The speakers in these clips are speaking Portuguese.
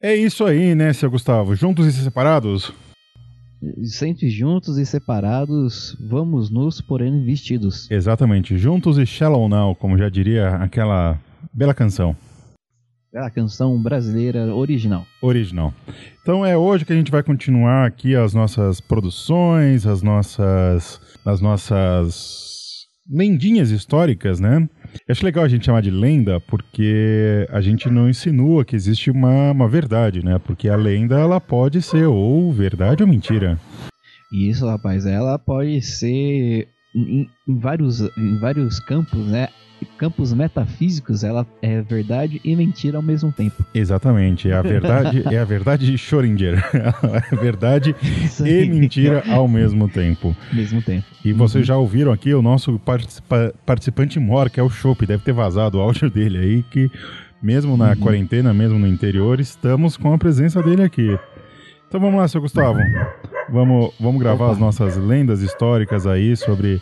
É isso aí, né, seu Gustavo? Juntos e separados? Sempre juntos e separados, vamos nos, porém vestidos. Exatamente, juntos e shallow now, como já diria aquela bela canção. A canção brasileira original. Original. Então é hoje que a gente vai continuar aqui as nossas produções, as nossas, as nossas lendinhas históricas, né? Eu acho legal a gente chamar de lenda porque a gente não insinua que existe uma, uma verdade, né? Porque a lenda ela pode ser ou verdade ou mentira. Isso, rapaz, ela pode ser em, em vários, em vários campos, né? campos metafísicos, ela é verdade e mentira ao mesmo tempo. Exatamente, é a verdade, é a verdade de Schrödinger. é verdade e mentira ao mesmo tempo. Mesmo tempo. E vocês uhum. já ouviram aqui o nosso participa participante mor, que é o Chopp, deve ter vazado o áudio dele aí que mesmo na uhum. quarentena, mesmo no interior, estamos com a presença dele aqui. Então vamos lá, seu Gustavo. Vamos, vamos gravar Opa. as nossas lendas históricas aí sobre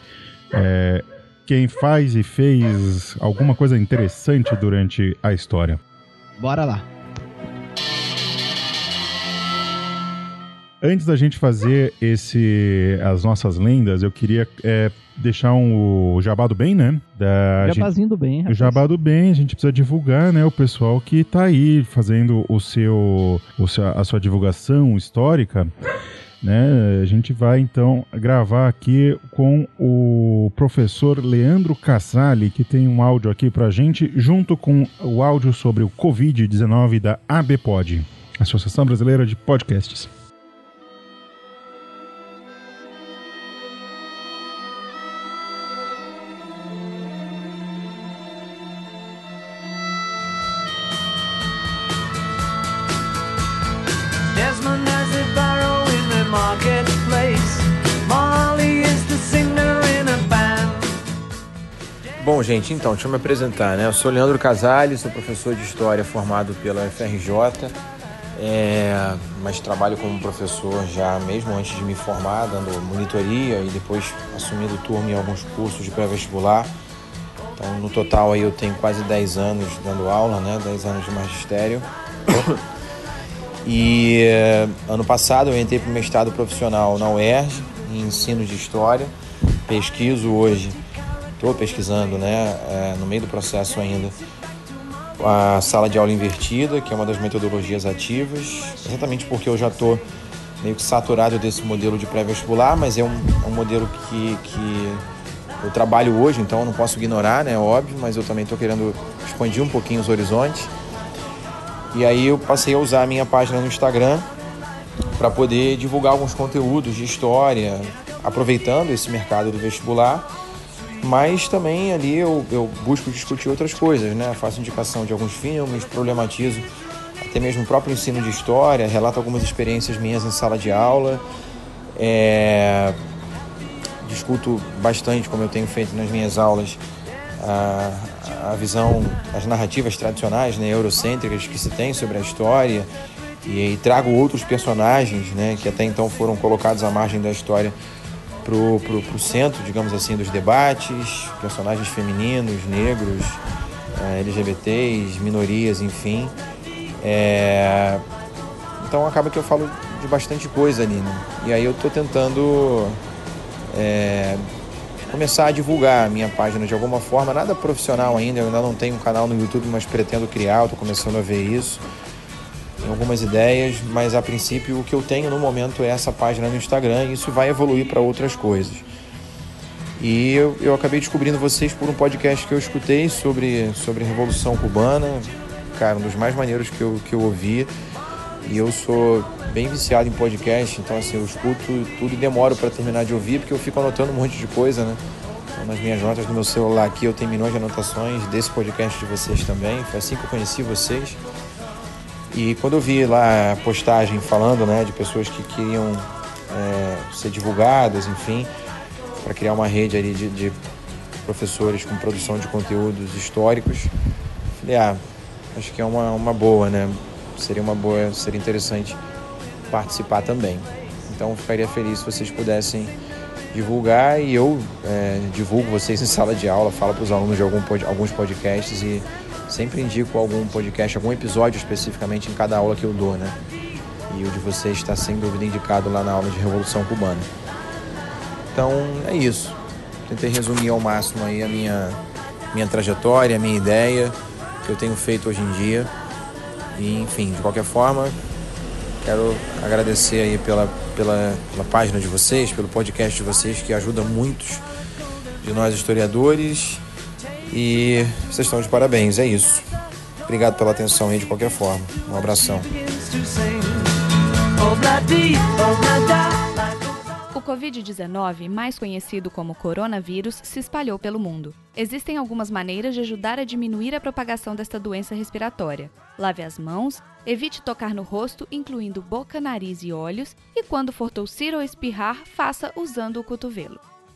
é, quem faz e fez alguma coisa interessante durante a história. Bora lá. Antes da gente fazer esse as nossas lendas, eu queria é, deixar um, o Jabado bem, né? Da, Jabazinho do bem. Rapaz. O Jabado bem, a gente precisa divulgar, né? O pessoal que tá aí fazendo o seu, o seu a sua divulgação histórica. Né? A gente vai então gravar aqui com o professor Leandro Casale, que tem um áudio aqui para gente, junto com o áudio sobre o Covid-19 da ABPOD, Associação Brasileira de Podcasts. Gente, então, deixa eu me apresentar, né? Eu sou Leandro Casale, sou professor de História formado pela FRJ, é, mas trabalho como professor já mesmo antes de me formar, dando monitoria e depois assumindo turma em alguns cursos de pré-vestibular. Então, no total aí eu tenho quase 10 anos dando aula, né? 10 anos de magistério. E é, ano passado eu entrei para o mestrado profissional na UERJ, em ensino de História. Pesquiso hoje estou pesquisando, né, é, no meio do processo ainda, a sala de aula invertida, que é uma das metodologias ativas, exatamente porque eu já estou meio que saturado desse modelo de pré-vestibular, mas é um, um modelo que, que eu trabalho hoje, então eu não posso ignorar, né, óbvio, mas eu também estou querendo expandir um pouquinho os horizontes. E aí eu passei a usar a minha página no Instagram para poder divulgar alguns conteúdos de história, aproveitando esse mercado do vestibular mas também ali eu, eu busco discutir outras coisas, né? Faço indicação de alguns filmes, problematizo até mesmo o próprio ensino de história, relato algumas experiências minhas em sala de aula, é... discuto bastante, como eu tenho feito nas minhas aulas, a, a visão, as narrativas tradicionais, né, eurocêntricas que se tem sobre a história e, e trago outros personagens, né, que até então foram colocados à margem da história pro, pro, pro centro, digamos assim, dos debates, personagens femininos, negros, é, LGBTs, minorias, enfim. É... Então acaba que eu falo de bastante coisa ali, né? E aí eu tô tentando é... começar a divulgar a minha página de alguma forma, nada profissional ainda, eu ainda não tenho um canal no YouTube, mas pretendo criar, estou começando a ver isso tem algumas ideias, mas a princípio o que eu tenho no momento é essa página no Instagram e isso vai evoluir para outras coisas. E eu, eu acabei descobrindo vocês por um podcast que eu escutei sobre, sobre Revolução Cubana, cara, um dos mais maneiros que eu, que eu ouvi. E eu sou bem viciado em podcast, então assim, eu escuto tudo e demoro para terminar de ouvir, porque eu fico anotando um monte de coisa, né? Então, nas minhas notas do meu celular aqui eu tenho milhões de anotações desse podcast de vocês também. Foi assim que eu conheci vocês. E quando eu vi lá a postagem falando né, de pessoas que queriam é, ser divulgadas, enfim, para criar uma rede ali de, de, professores com produção de conteúdos históricos, falei, ah, acho que é uma, uma boa, né? Seria uma boa, seria interessante participar também. Então ficaria feliz se vocês pudessem divulgar e eu é, divulgo vocês em sala de aula, falo para os alunos de algum, alguns podcasts e sempre indico algum podcast, algum episódio especificamente em cada aula que eu dou, né? E o de vocês está sem dúvida indicado lá na aula de Revolução Cubana. Então é isso. Tentei resumir ao máximo aí a minha, minha trajetória, a minha ideia, que eu tenho feito hoje em dia. E enfim, de qualquer forma, quero agradecer aí pela, pela, pela página de vocês, pelo podcast de vocês, que ajuda muitos de nós historiadores. E vocês estão de parabéns, é isso. Obrigado pela atenção aí de qualquer forma. Um abração. O Covid-19, mais conhecido como coronavírus, se espalhou pelo mundo. Existem algumas maneiras de ajudar a diminuir a propagação desta doença respiratória. Lave as mãos, evite tocar no rosto, incluindo boca, nariz e olhos, e quando for tossir ou espirrar, faça usando o cotovelo.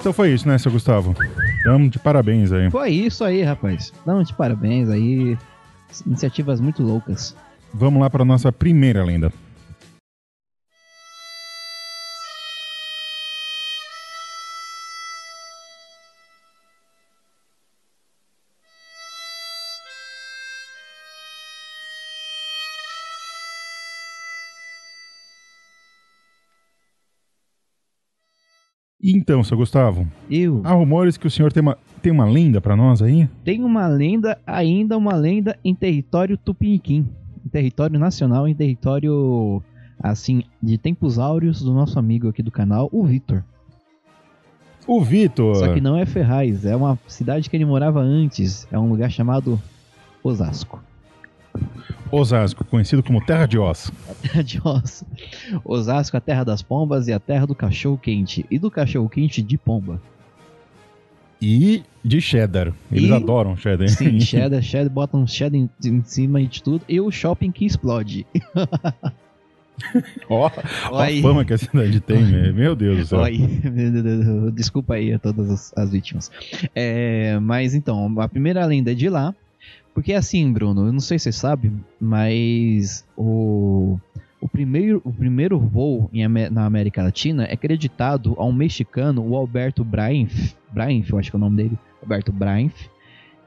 Então foi isso, né, seu Gustavo? Damos de parabéns aí. Foi isso aí, rapaz. Damos de parabéns aí. Iniciativas muito loucas. Vamos lá para nossa primeira lenda. Então, seu Gustavo, Eu há rumores que o senhor tem uma, tem uma lenda para nós aí? tenho uma lenda, ainda uma lenda em território tupiniquim. Em território nacional, em território, assim, de tempos áureos do nosso amigo aqui do canal, o Vitor. O Vitor. Só que não é Ferraz, é uma cidade que ele morava antes. É um lugar chamado Osasco. Osasco, conhecido como Terra de Oz. Terra de Oz. Osasco, a terra das pombas e a terra do cachorro quente. E do cachorro quente de pomba. E de cheddar. Eles E- adoram cheddar. Sim, cheddar, cheddar, botam cheddar em, em cima de tudo. E o shopping que explode. Ó, ó a Oi. fama que a cidade tem, né? meu Deus do céu. Oi. Desculpa aí a todas as, as vítimas. É, mas então, a primeira lenda é de lá. Porque assim, Bruno, eu não sei se você sabe, mas o, o, primeiro, o primeiro voo em na América Latina é acreditado a um mexicano, o Alberto Brainf, Brainf, eu acho que é o nome dele, Alberto Brainf,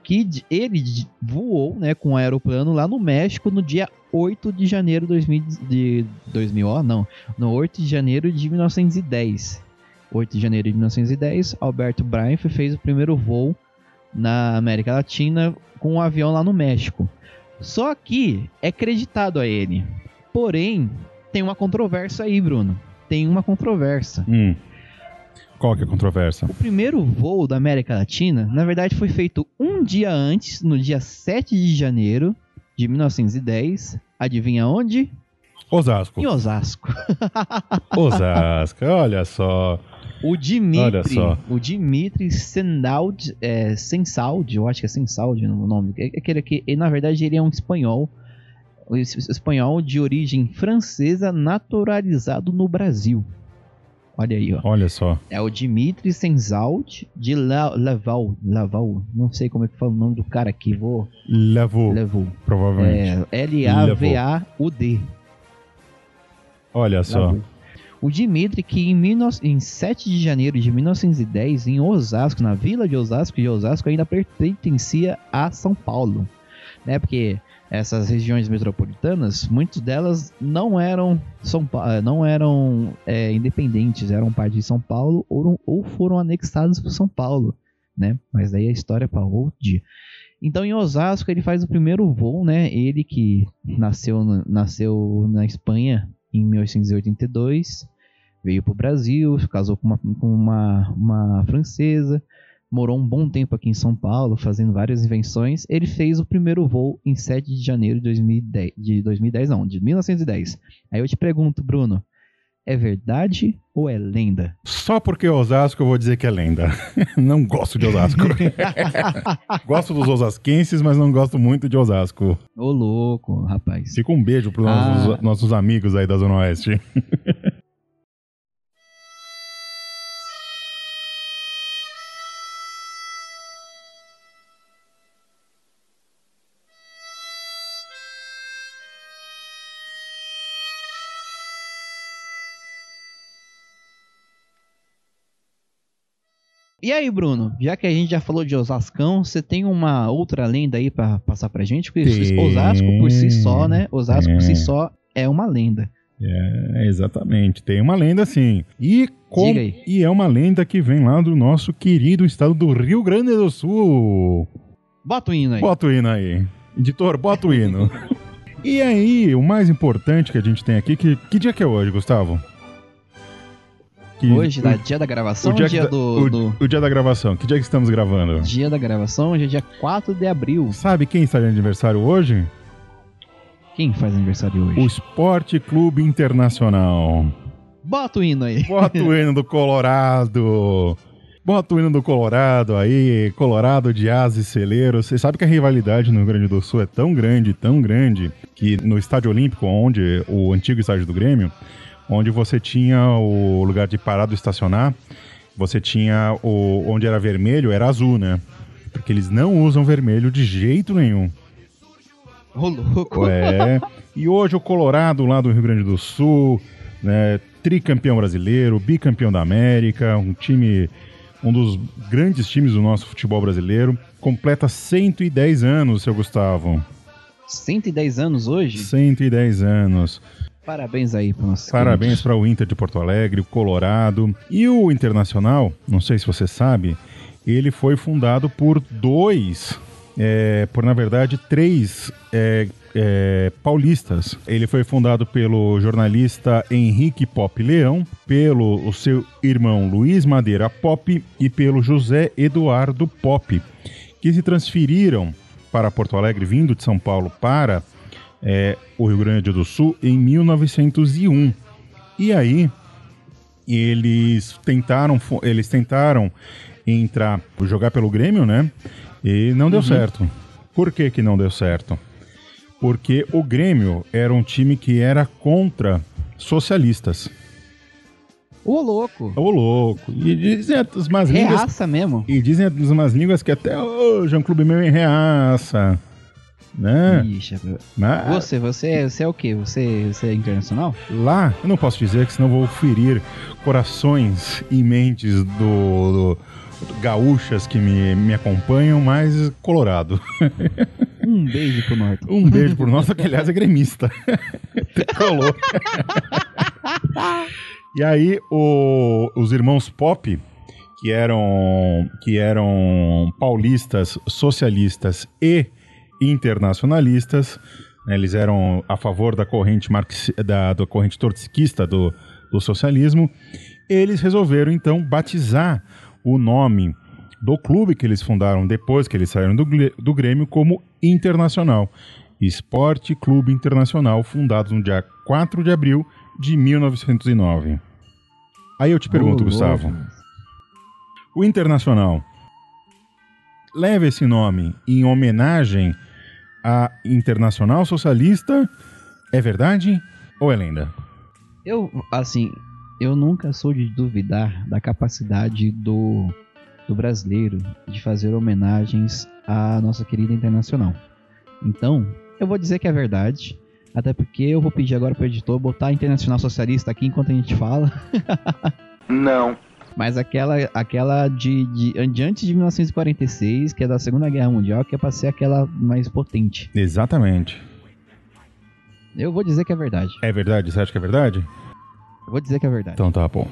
que ele voou né, com um aeroplano lá no México no dia 8 de janeiro de 2000, de 2000 ó, não, no 8 de janeiro de 1910. 8 de janeiro de 1910, Alberto Brainf fez o primeiro voo na América Latina com um avião lá no México. Só que é creditado a ele. Porém, tem uma controvérsia aí, Bruno. Tem uma controvérsia. Hum. Qual que é a controvérsia? O primeiro voo da América Latina, na verdade, foi feito um dia antes, no dia 7 de janeiro de 1910. Adivinha onde? Osasco. Em Osasco. Osasco, olha só. O Dimitri, Olha só. o Dimitri é, Sensaud, eu acho que é Sensaud o nome. É aquele que, na verdade, ele é um espanhol, um es- espanhol de origem francesa naturalizado no Brasil. Olha aí, ó. Olha só. É o Dimitri Sensaud de La, Laval, Laval, não sei como é que fala o nome do cara aqui, vou Levou, levou. provavelmente. É L A V A U D. Olha só. Lavou. O Dimitri, que em, 19 em 7 de janeiro de 1910, em Osasco, na vila de Osasco, de Osasco ainda pertencia a São Paulo. Né? Porque essas regiões metropolitanas, muitas delas não eram, São eh, não eram é, independentes, eram parte de São Paulo ou, ou foram anexadas por São Paulo. Né? Mas daí a história é para outro dia. Então em Osasco ele faz o primeiro voo, né? Ele que nasceu, na- nasceu na Espanha em 1882, veio para o Brasil, casou com, uma, com uma, uma francesa, morou um bom tempo aqui em São Paulo, fazendo várias invenções. Ele fez o primeiro voo em 7 de janeiro de 2010, de 2010 não, de 1910. Aí eu te pergunto, Bruno, É verdade ou é lenda? Só porque é Osasco eu vou dizer que é lenda. não gosto de Osasco. gosto dos osasquenses, mas não gosto muito de Osasco. Ô louco, rapaz. Fica um beijo pros Ah. nossos, nossos amigos aí da Zona Oeste. E aí, Bruno? Já que a gente já falou de Osascão, você tem uma outra lenda aí pra passar pra gente? Porque Tem. Osasco por si só, né? Osasco por si É. só é uma lenda. É, exatamente. Tem uma lenda sim. E, com- e é uma lenda que vem lá do nosso querido estado do Rio Grande do Sul. Bota o hino aí. Bota o hino aí. Editor, bota o hino. e aí, o mais importante que a gente tem aqui, que, que dia que é hoje, Gustavo? Que- Hoje, o, dia da gravação, o dia, dia, da- do, o- do- o dia da gravação. Que dia que estamos gravando? Dia da gravação, hoje é dia 4 de abril. Sabe quem está de aniversário hoje? Quem faz aniversário hoje? O Esporte Clube Internacional. Bota o hino aí. Bota o hino do Colorado. Bota o hino do Colorado aí, Colorado de Asa e Celeiro. Você sabe que a rivalidade no Rio Grande do Sul é tão grande, tão grande, que no Estádio Olímpico, onde o antigo estádio do Grêmio, onde você tinha o lugar de parar e estacionar, você tinha o onde era vermelho, era azul, né? Porque eles não usam vermelho de jeito nenhum. Ô, louco. É. E hoje o Colorado lá do Rio Grande do Sul, né, tricampeão brasileiro, bicampeão da América, um time, um dos grandes times do nosso futebol brasileiro, completa 110 anos, seu Gustavo. 110 anos hoje? 110 anos. Parabéns aí pro nosso Parabéns para o Inter de Porto Alegre, o Colorado. E o Internacional, não sei se você sabe, ele foi fundado por dois, é, por na verdade três é, é, paulistas. Ele foi fundado pelo jornalista Henrique Pop Leão, pelo o seu irmão Luiz Madeira Pop e pelo José Eduardo Pop, que se transferiram para Porto Alegre, vindo de São Paulo para é, o Rio Grande do Sul em 1901. E aí eles tentaram, eles tentaram entrar, jogar pelo Grêmio, né? E não deu certo. Por que que não deu certo? Porque o Grêmio era um time que era contra socialistas. Ô, louco. Ô louco. E dizem as más línguas Reaça mesmo. e dizem as más línguas que até hoje é um clube meio em reaça. Né? Ixi, Mas você, você, você é o quê? Você, você é internacional? lá, eu não posso dizer que senão vou ferir corações e mentes do, do- gaúchas que me, me acompanham, mas colorado. Um beijo pro norte. Um beijo pro nosso, que aliás é gremista. Tricolor. e aí, o- os irmãos Pop, que eram, que eram paulistas, socialistas e internacionalistas, né, eles eram a favor da corrente, marxi- da, da corrente trotskista do, do socialismo, eles resolveram então batizar o nome do clube que eles fundaram depois que eles saíram do, do Grêmio como Internacional. Esporte Clube Internacional, fundado no dia 4 de abril de 1909. Aí eu te pergunto, Ô, Gustavo, o Internacional leva esse nome em homenagem à Internacional Socialista? É verdade ou é lenda? Eu, assim, eu nunca sou de duvidar da capacidade do, do brasileiro de fazer homenagens à nossa querida internacional. Então, eu vou dizer que é verdade. Até porque eu vou pedir agora pro editor botar a Internacional Socialista aqui enquanto a gente fala. Não. Mas aquela, aquela de, de, de antes de 1946, que é da Segunda Guerra Mundial, que é pra ser aquela mais potente. Exatamente. Eu vou dizer que é verdade. É verdade? Você acha que é verdade? Eu vou dizer que é verdade. Então tá bom.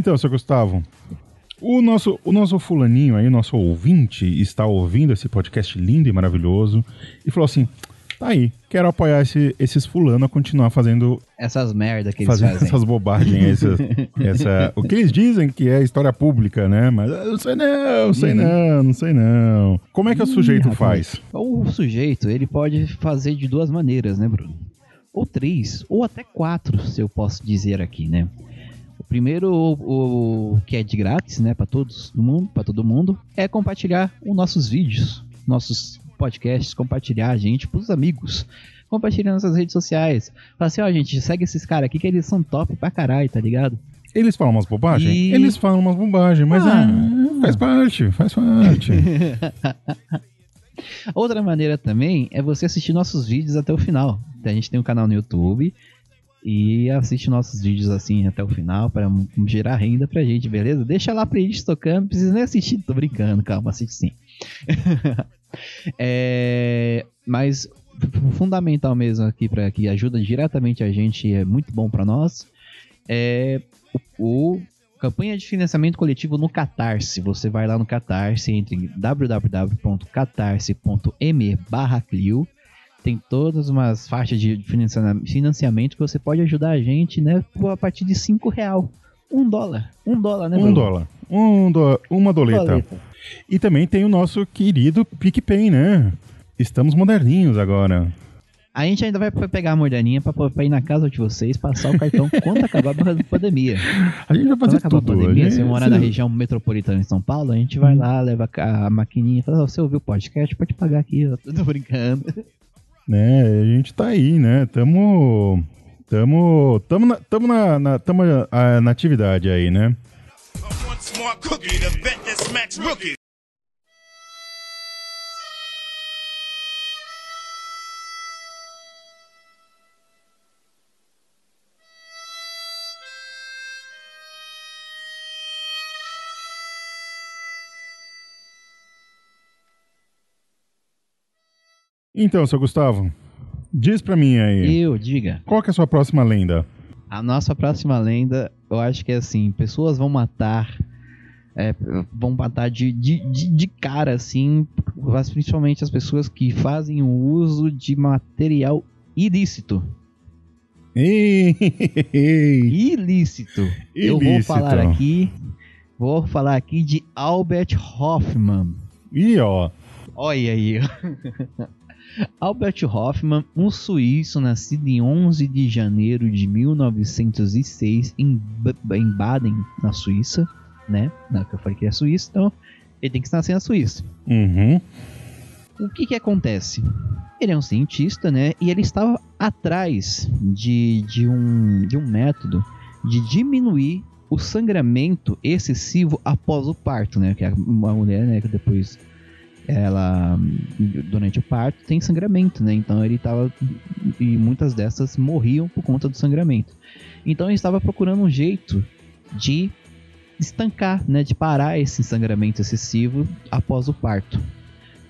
Então, seu Gustavo, O nosso, o nosso fulaninho aí, o nosso ouvinte, está ouvindo esse podcast lindo e maravilhoso e falou assim: tá aí, quero apoiar esse- esses fulano a continuar fazendo, Essas merda que eles fazendo fazem. essas bobagens. essas- essa, o que eles dizem que é história pública, né? Mas eu não sei não, não sei não, não sei não. Como é que o sujeito Uhum. rapaz. faz? O sujeito, ele pode fazer de duas maneiras, né, Bruno? Ou três, ou até quatro, se eu posso dizer aqui, né? Primeiro, o, o que é de grátis, né, para todos do mundo, para todo mundo, é compartilhar os nossos vídeos, nossos podcasts, compartilhar a gente pros amigos. Compartilhar nas redes sociais. Fala assim, ó, gente, segue esses caras aqui que eles são top pra caralho, tá ligado? Eles falam umas bobagens? E- Eles falam umas bobagens, mas Ah. é, faz parte, faz parte. Outra maneira também é você assistir nossos vídeos até o final. A gente tem um canal no YouTube e assiste nossos vídeos assim até o final para gerar renda pra gente, beleza? Deixa lá playlist tocando, não precisa nem assistir, tô brincando, calma, assiste sim. É, mas fundamental mesmo aqui para que ajuda diretamente a gente é muito bom para nós é o, o campanha de financiamento coletivo no Catarse. Você vai lá no Catarse, entre em www.catarse.me barra Clio. Tem todas umas faixas de financia- financiamento que você pode ajudar a gente, né? A partir de 5 real. Um dólar. Um dólar, né, Um Bruno? dólar. Um do, uma doleta. Doleta. E também tem o nosso querido PicPay, né? Estamos moderninhos agora. A gente ainda vai pegar a mordaninha pra, pra ir na casa de vocês, passar o cartão quando acabar a pandemia. A gente vai Quando fazer acabar a tudo. pandemia, a se gente- você morar na região metropolitana de São Paulo, a gente vai lá, leva a maquininha e fala, "Ó, você ouviu o podcast? Pode pagar aqui, eu tô brincando. Né, a gente tá aí, né? Tamo. Tamo. Tamo na, tamo na, na, tamo, ah, na atividade aí, né? Então, seu Gustavo, diz pra mim aí. Eu, diga. Qual que é a sua próxima lenda? A nossa próxima lenda, eu acho que é assim, pessoas vão matar. é, vão matar de, de, de, cara, assim, mas principalmente as pessoas que fazem o uso de material ilícito. Ei, Ilícito. Eu vou Ilícito. falar aqui. Vou falar aqui de Albert Hoffman. Ih, ó. Olha aí. Albert Hoffman, um suíço nascido em 11 de janeiro de 1906 em, em Baden, na Suíça, né? Não, que eu falei que é Suíça, então ele tem que nascer na Suíça. Uhum. O que que acontece? Ele é um cientista, né? E ele estava atrás de, de, um, de um método de diminuir o sangramento excessivo após o parto, né? Que é uma mulher, né? Que depois ela durante o parto tem sangramento, né? Então ele estava e muitas dessas morriam por conta do sangramento. Então ele estava procurando um jeito de estancar, né? De parar esse sangramento excessivo após o parto.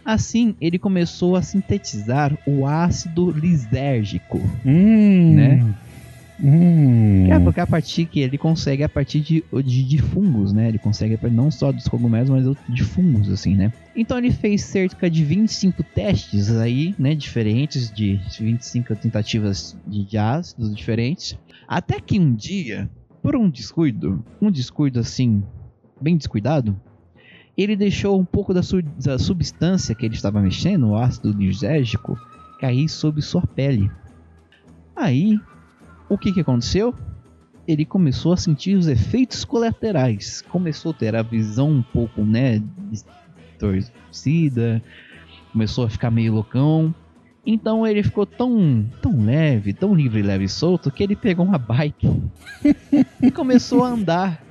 Assim, ele começou a sintetizar o ácido lisérgico. Hum. Né? Hum. É porque a partir que ele consegue a partir de, de, de fungos, né? Ele consegue não só dos cogumelos, mas de fungos, assim, né? Então ele fez cerca de 25 testes aí, né? Diferentes, de 25 tentativas de, de ácidos diferentes. Até que um dia, por um descuido, um descuido assim, bem descuidado, ele deixou um pouco da, su- da substância que ele estava mexendo, o ácido lisérgico, cair sobre sua pele. Aí, o que, que aconteceu? Ele começou a sentir os efeitos colaterais. Começou a ter a visão um pouco, né, distorcida. Começou a ficar meio loucão. Então ele ficou tão, tão leve, tão livre, leve e solto, que ele pegou uma bike e começou a andar.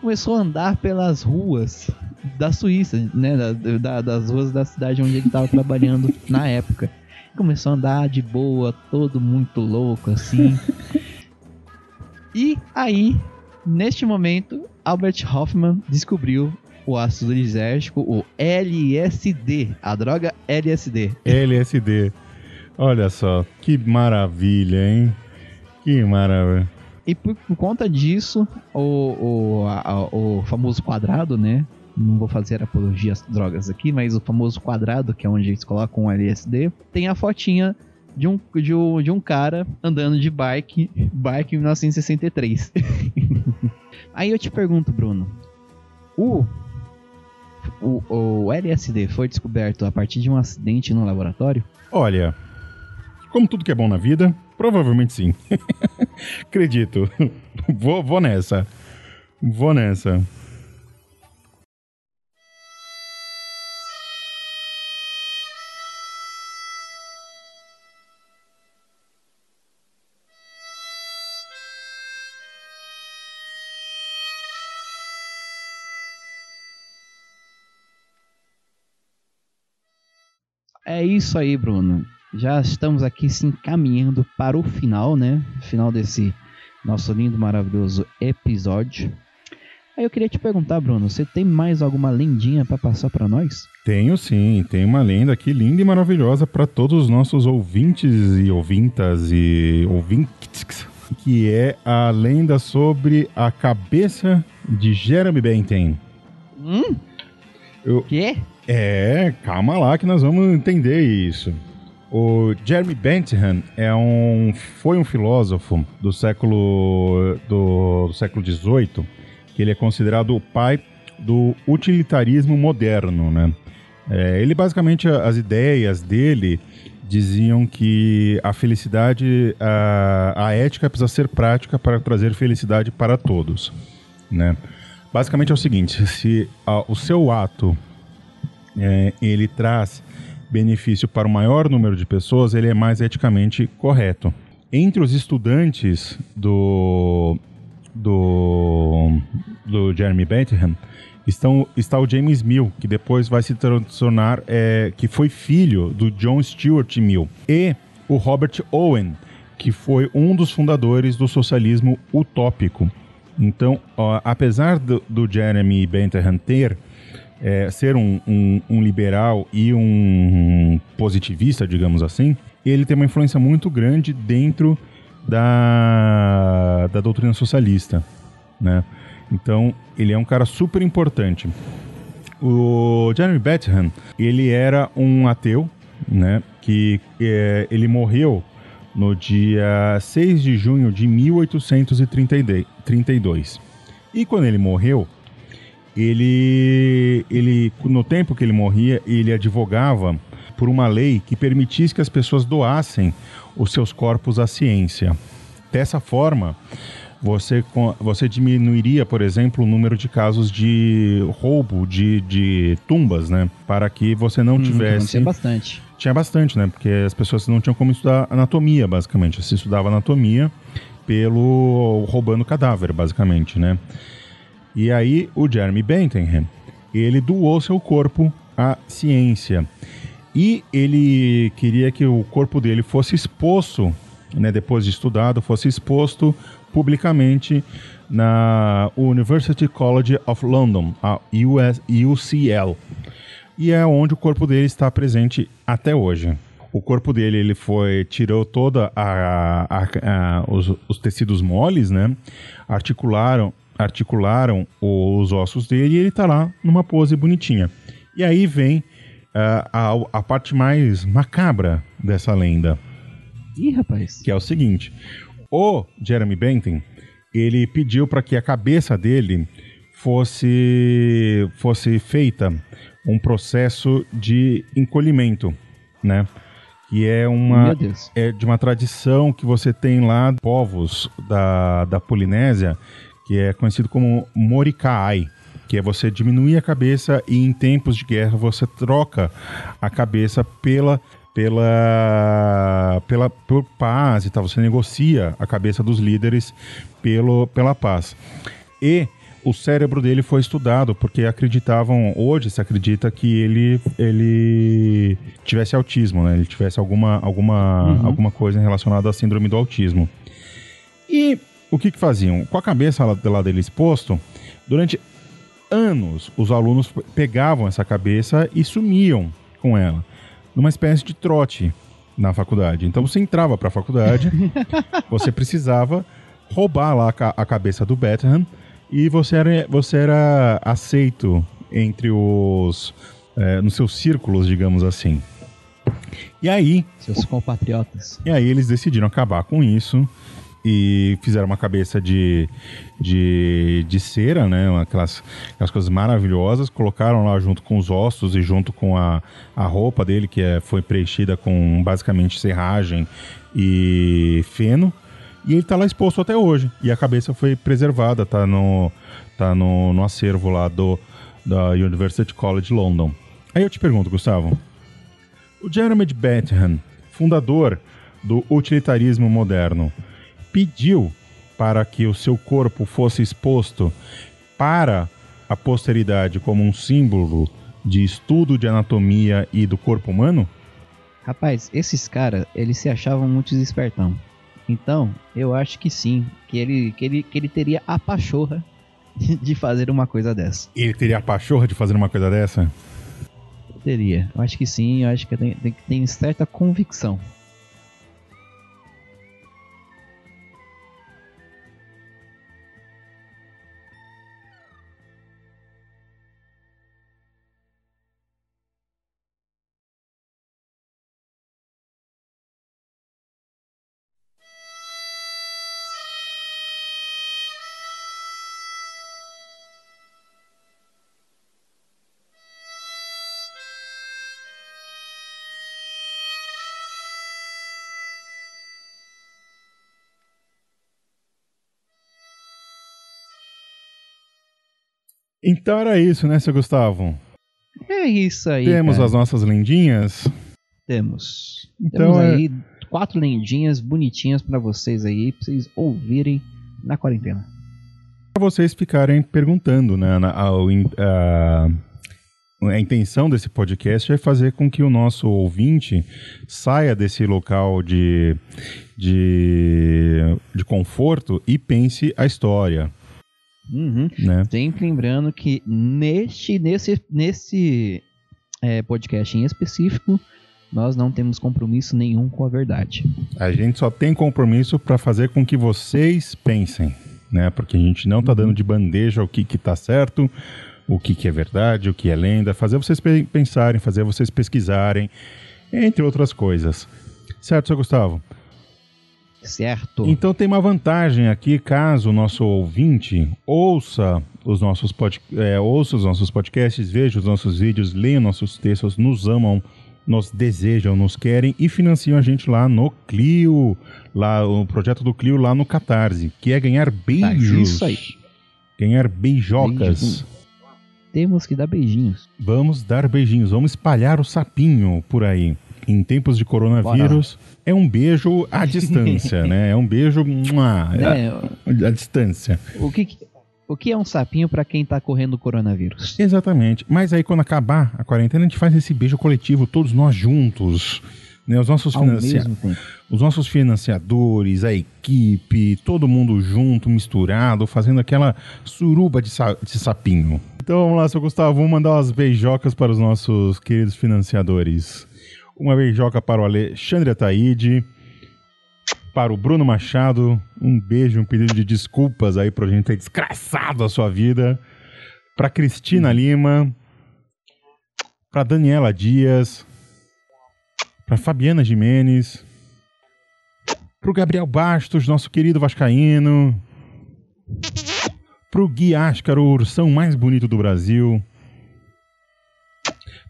Começou a andar pelas ruas da Suíça, né, da- da- das ruas da cidade onde ele estava trabalhando na época. Começou a andar de boa, todo muito louco assim. E aí, neste momento, Albert Hoffman descobriu o ácido lisérgico, o LSD, a droga LSD. LSD. Olha só, que maravilha, hein? Que maravilha. E por, por conta disso, o, o, a- o famoso quadrado, né? Não vou fazer apologia às drogas aqui, mas o famoso quadrado, que é onde eles colocam o LSD, tem a fotinha de um, de um, de um cara andando de bike, bike em 1963. Aí eu te pergunto, Bruno, o, o, o LSD foi descoberto a partir de um acidente no laboratório? Olha, como tudo que é bom na vida, provavelmente sim. Acredito. vou, vou nessa. Vou nessa. Isso aí, Bruno. Já estamos aqui se encaminhando para o final, né? Final desse nosso lindo, maravilhoso episódio. Aí eu queria te perguntar, Bruno, você tem mais alguma lendinha para passar para nós? Tenho sim, tem uma lenda aqui linda e maravilhosa para todos os nossos ouvintes e ouvintas e ouvintes, que é a lenda sobre a cabeça de Jeremy Bentham. Hum? Eu- Quê? É, calma lá que nós vamos entender isso. O Jeremy Bentham é um, foi um filósofo do século do, do século XVIII, que ele é considerado o pai do utilitarismo moderno, né? É, ele basicamente a- as ideias dele diziam que a felicidade, a, a ética precisa ser prática para trazer felicidade para todos, né? Basicamente é o seguinte: se ah, o seu ato é, ele traz benefício para o maior número de pessoas, ele é mais eticamente correto. Entre os estudantes do do, do Jeremy Bentham estão, está o James Mill, que depois vai se tornar, é, que foi filho do John Stuart Mill, e o Robert Owen, que foi um dos fundadores do socialismo utópico. Então, ó, apesar do, do Jeremy Bentham ter é, ser um, um- um liberal e um positivista, digamos assim, ele tem uma influência muito grande dentro da, da doutrina socialista, né? Então, ele é um cara super importante. O Jeremy Bentham, ele era um ateu, né? Que é, ele morreu no dia 6 de junho de 1832. E quando ele morreu, ele, ele no tempo que ele morria, ele advogava por uma lei que permitisse que as pessoas doassem os seus corpos à ciência. Dessa forma, você, você diminuiria, por exemplo, o número de casos de roubo de, de tumbas, né? Para que você não Hum, tivesse acontecia bastante. tinha bastante, né? Porque as pessoas não tinham como estudar anatomia, basicamente. Se estudava anatomia pelo roubando cadáver, basicamente, né? E aí o Jeremy Bentham, ele doou seu corpo à ciência. E ele queria que o corpo dele fosse exposto, né, depois de estudado, fosse exposto publicamente na University College of London, a US, UCL e é onde o corpo dele está presente até hoje. O corpo dele ele foi tirou toda a, a- a- os, os tecidos moles, né? Articularam articularam os ossos dele e ele está lá numa pose bonitinha. E aí vem ah, a, a parte mais macabra dessa lenda Ih, rapaz. que é o seguinte: o Jeremy Bentham ele pediu para que a cabeça dele fosse fosse feita um processo de encolhimento, né? Que é uma é de uma tradição que você tem lá povos da, da Polinésia, que é conhecido como Moricaai, que é você diminuir a cabeça e em tempos de guerra você troca a cabeça pela pela pela por paz e tal, você negocia a cabeça dos líderes pelo pela paz. E o cérebro dele foi estudado porque acreditavam hoje se acredita que ele ele tivesse autismo, né? Ele tivesse alguma alguma Uhum. alguma coisa relacionada à síndrome do autismo. E o que que faziam? Com a cabeça lá, dele exposto, durante anos os alunos pegavam essa cabeça e sumiam com ela, numa espécie de trote na faculdade. Então você entrava para a faculdade, você precisava roubar lá a cabeça do Bethlehem e você era, você era aceito entre os. é, nos seus círculos, digamos assim. E aí, Seus compatriotas. e aí eles decidiram acabar com isso e fizeram uma cabeça de, de, de cera, né? Aquelas, aquelas coisas maravilhosas, colocaram lá junto com os ossos e junto com a, a roupa dele, que é, foi preenchida com basicamente serragem e feno. E ele tá lá exposto até hoje. E a cabeça foi preservada, tá no, tá no, no acervo lá do, da University College London. Aí eu te pergunto, Gustavo, o Jeremy Bentham, fundador do utilitarismo moderno, pediu para que o seu corpo fosse exposto para a posteridade como um símbolo de estudo de anatomia e do corpo humano? Rapaz, esses caras, eles se achavam muito espertão. Então, eu acho que sim, que ele, que ele, que ele teria a pachorra de fazer uma coisa dessa. Ele teria a pachorra de fazer uma coisa dessa? Teria. Eu acho que sim, eu acho que tem, tem, tem certa convicção. Então era isso, né, seu Gustavo? É isso aí. Temos cara. as nossas lendinhas. Temos. Então, Temos é- aí quatro lendinhas bonitinhas pra vocês aí, pra vocês ouvirem na quarentena. Para vocês ficarem perguntando, né? na- a, a- a intenção desse podcast é fazer com que o nosso ouvinte saia desse local de, de, de conforto e pense a história, Uhum. né? Sempre lembrando que neste, nesse, nesse é, podcast em específico, nós não temos compromisso nenhum com a verdade. A gente só tem compromisso para fazer com que vocês pensem, né? Porque a gente não tá dando de bandeja o que que tá certo, o que que é verdade, o que é lenda, fazer vocês pe- pensarem, fazer vocês pesquisarem, entre outras coisas. Certo, seu Gustavo? Certo? Então tem uma vantagem aqui, caso o nosso ouvinte ouça os nossos, pod, é, ouça os nossos podcasts, veja os nossos vídeos, leia nossos textos, nos amam, nos desejam, nos querem e financiam a gente lá no Clio, lá o projeto do Clio lá no Catarse, que é ganhar beijos. isso aí. Ganhar beijocas. Beijinhos. Temos que dar beijinhos. Vamos dar beijinhos, vamos espalhar o sapinho por aí. Em tempos de coronavírus, é um beijo à distância, né? É um beijo mua, Né? à, à distância. O, que, que- o que é um sapinho pra quem tá correndo o coronavírus? Exatamente. Mas aí quando acabar a quarentena, a gente faz esse beijo coletivo, todos nós juntos. Né? Os, nossos financia- os nossos financiadores, a equipe, todo mundo junto, misturado, fazendo aquela suruba de, sa- de sapinho. Então vamos lá, seu Gustavo, vamos mandar umas beijocas para os nossos queridos financiadores. Uma beijoca para o Alexandre Ataíde, para o Bruno Machado, um beijo, um pedido de desculpas aí pra gente ter desgraçado a sua vida. Para Cristina Lima, para Daniela Dias, para Fabiana Jimenez, para o Gabriel Bastos, nosso querido vascaíno, para o Gui Ascaro, o ursão mais bonito do Brasil,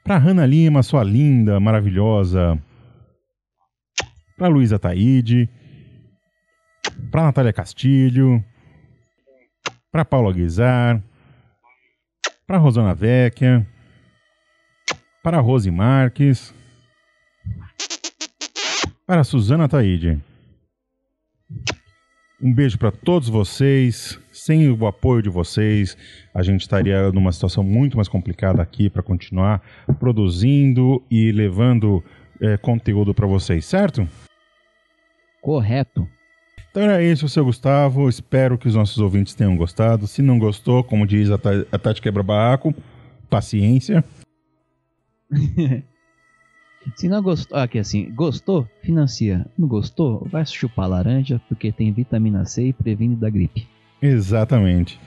para Hanna Lima, sua linda, maravilhosa, para Luísa Taide, para Natália Castilho, para Paula Guizar, para Rosana Vecchia, para Rose Marques, para Suzana Taide. Um beijo para todos vocês. Sem o apoio de vocês, a gente estaria numa situação muito mais complicada aqui para continuar produzindo e levando eh, conteúdo para vocês, certo? Correto. Então era isso, seu Gustavo. Espero que os nossos ouvintes tenham gostado. Se não gostou, como diz a Tati Quebra Barraco, paciência. Se não gostou, aqui assim, gostou, financia. Não gostou, vai chupar laranja, porque tem vitamina C e previne da gripe. Exatamente.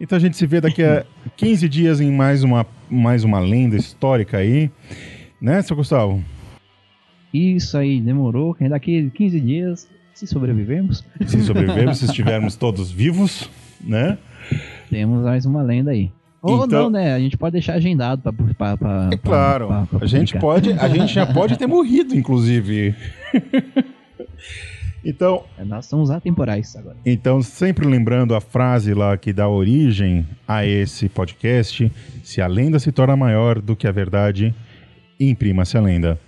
Então a gente se vê daqui a 15 dias em mais uma, mais uma lenda histórica aí. Né, seu Gustavo? Isso aí, demorou. Daqui 15 dias, se sobrevivermos, Se sobrevivermos, se estivermos todos vivos, né? temos mais uma lenda aí. Ou Então- não, né? A gente pode deixar agendado pra É claro. pra- pra A gente pode, a gente já pode ter morrido, inclusive. Então, Nós somos atemporais agora. Então, sempre lembrando a frase lá que dá origem a esse podcast: se a lenda se torna maior do que a verdade, imprima-se a lenda.